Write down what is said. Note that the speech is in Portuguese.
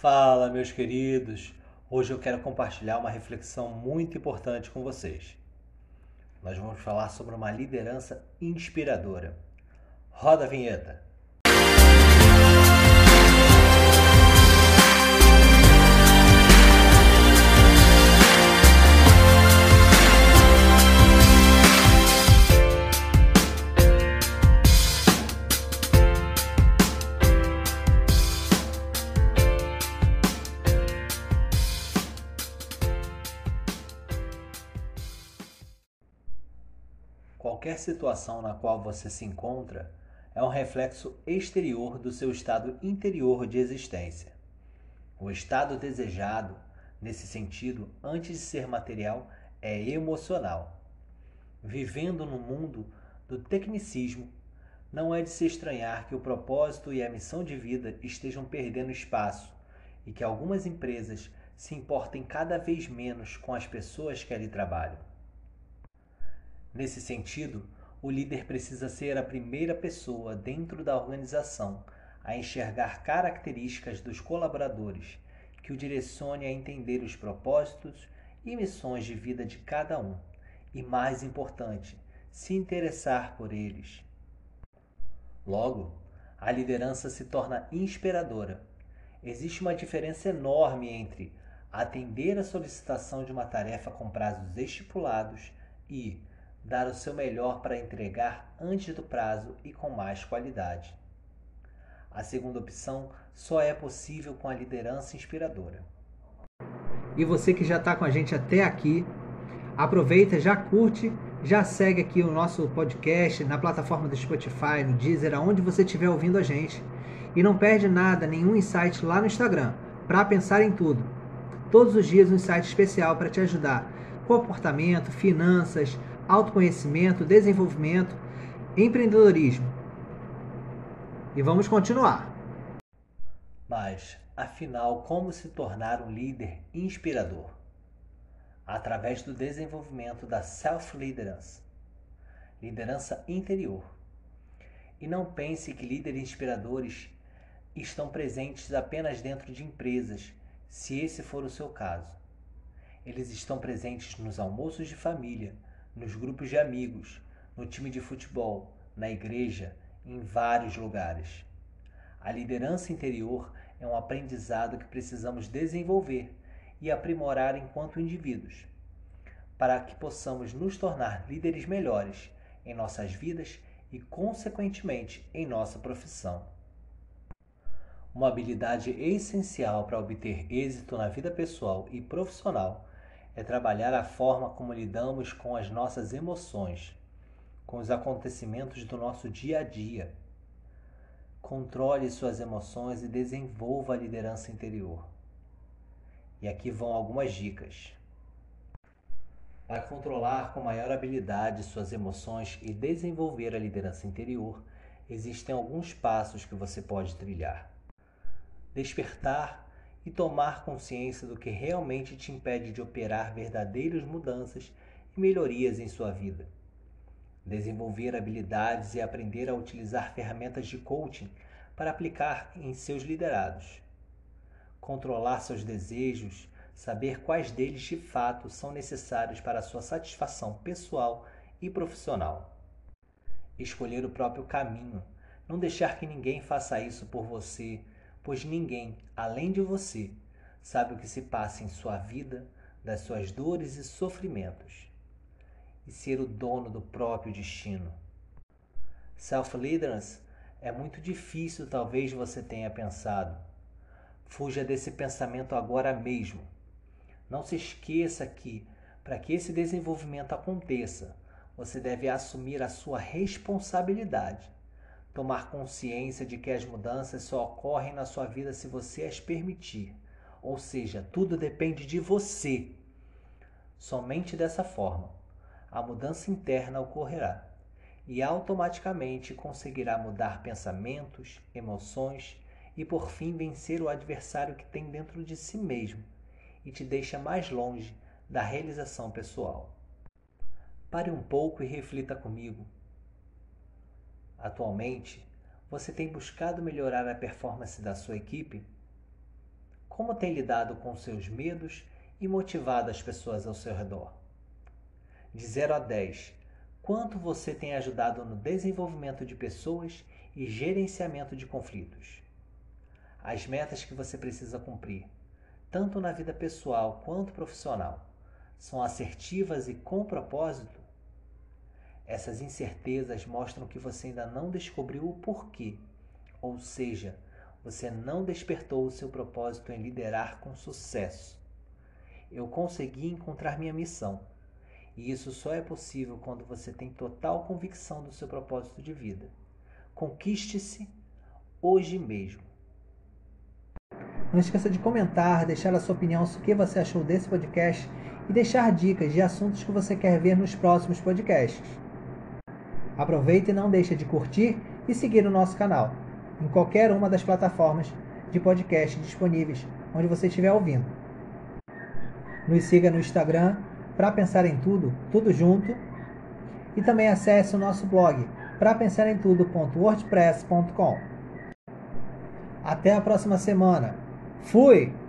Fala, meus queridos! Hoje eu quero compartilhar uma reflexão muito importante com vocês. Nós vamos falar sobre uma liderança inspiradora. Roda a vinheta! Qualquer situação na qual você se encontra é um reflexo exterior do seu estado interior de existência. O estado desejado, nesse sentido, antes de ser material, é emocional. Vivendo no mundo do tecnicismo, não é de se estranhar que o propósito e a missão de vida estejam perdendo espaço e que algumas empresas se importem cada vez menos com as pessoas que ali trabalham. Nesse sentido, o líder precisa ser a primeira pessoa dentro da organização a enxergar características dos colaboradores que o direcione a entender os propósitos e missões de vida de cada um e, mais importante, se interessar por eles. Logo, a liderança se torna inspiradora. Existe uma diferença enorme entre atender a solicitação de uma tarefa com prazos estipulados e dar o seu melhor para entregar antes do prazo e com mais qualidade. A segunda opção só é possível com a liderança inspiradora. E você que já está com a gente até aqui, aproveita, já curte, já segue aqui o nosso podcast na plataforma do Spotify, no Deezer, aonde você estiver ouvindo a gente. E não perde nada, nenhum insight lá no Instagram, para pensar em tudo. Todos os dias um insight especial para te ajudar. Comportamento, finanças, autoconhecimento, desenvolvimento, empreendedorismo. E vamos continuar. Mas, afinal, como se tornar um líder inspirador? Através do desenvolvimento da self-liderança, liderança interior. E não pense que líderes inspiradores estão presentes apenas dentro de empresas, se esse for o seu caso. Eles estão presentes nos almoços de família, nos grupos de amigos, no time de futebol, na igreja, em vários lugares. A liderança interior é um aprendizado que precisamos desenvolver e aprimorar enquanto indivíduos, para que possamos nos tornar líderes melhores em nossas vidas e, consequentemente, em nossa profissão. Uma habilidade essencial para obter êxito na vida pessoal e profissional é trabalhar a forma como lidamos com as nossas emoções, com os acontecimentos do nosso dia a dia. Controle suas emoções e desenvolva a liderança interior. E aqui vão algumas dicas. Para controlar com maior habilidade suas emoções e desenvolver a liderança interior, existem alguns passos que você pode trilhar. Despertar e tomar consciência do que realmente te impede de operar verdadeiras mudanças e melhorias em sua vida. Desenvolver habilidades e aprender a utilizar ferramentas de coaching para aplicar em seus liderados. Controlar seus desejos, saber quais deles de fato são necessários para sua satisfação pessoal e profissional. Escolher o próprio caminho, não deixar que ninguém faça isso por você pois ninguém, além de você, sabe o que se passa em sua vida, das suas dores e sofrimentos, e ser o dono do próprio destino. Self-leaders é muito difícil, talvez você tenha pensado. Fuja desse pensamento agora mesmo. Não se esqueça que, para que esse desenvolvimento aconteça, você deve assumir a sua responsabilidade tomar consciência de que as mudanças só ocorrem na sua vida se você as permitir. Ou seja, tudo depende de você. Somente dessa forma, a mudança interna ocorrerá e automaticamente conseguirá mudar pensamentos, emoções e por fim vencer o adversário que tem dentro de si mesmo e te deixa mais longe da realização pessoal. Pare um pouco e reflita comigo Atualmente, você tem buscado melhorar a performance da sua equipe? como tem lidado com seus medos e motivado as pessoas ao seu redor? De 0 a 10, quanto você tem ajudado no desenvolvimento de pessoas e gerenciamento de conflitos? As metas que você precisa cumprir, tanto na vida pessoal quanto profissional, são assertivas e com propósito? Essas incertezas mostram que você ainda não descobriu o porquê, ou seja, você não despertou o seu propósito em liderar com sucesso. Eu consegui encontrar minha missão. E isso só é possível quando você tem total convicção do seu propósito de vida. Conquiste-se hoje mesmo. Não esqueça de comentar, deixar a sua opinião sobre o que você achou desse podcast e deixar dicas de assuntos que você quer ver nos próximos podcasts. Aproveite e não deixe de curtir e seguir o nosso canal em qualquer uma das plataformas de podcast disponíveis onde você estiver ouvindo. Nos siga no Instagram para pensar em tudo, tudo junto, e também acesse o nosso blog para pensar em tudo.wordpress.com. Até a próxima semana. Fui!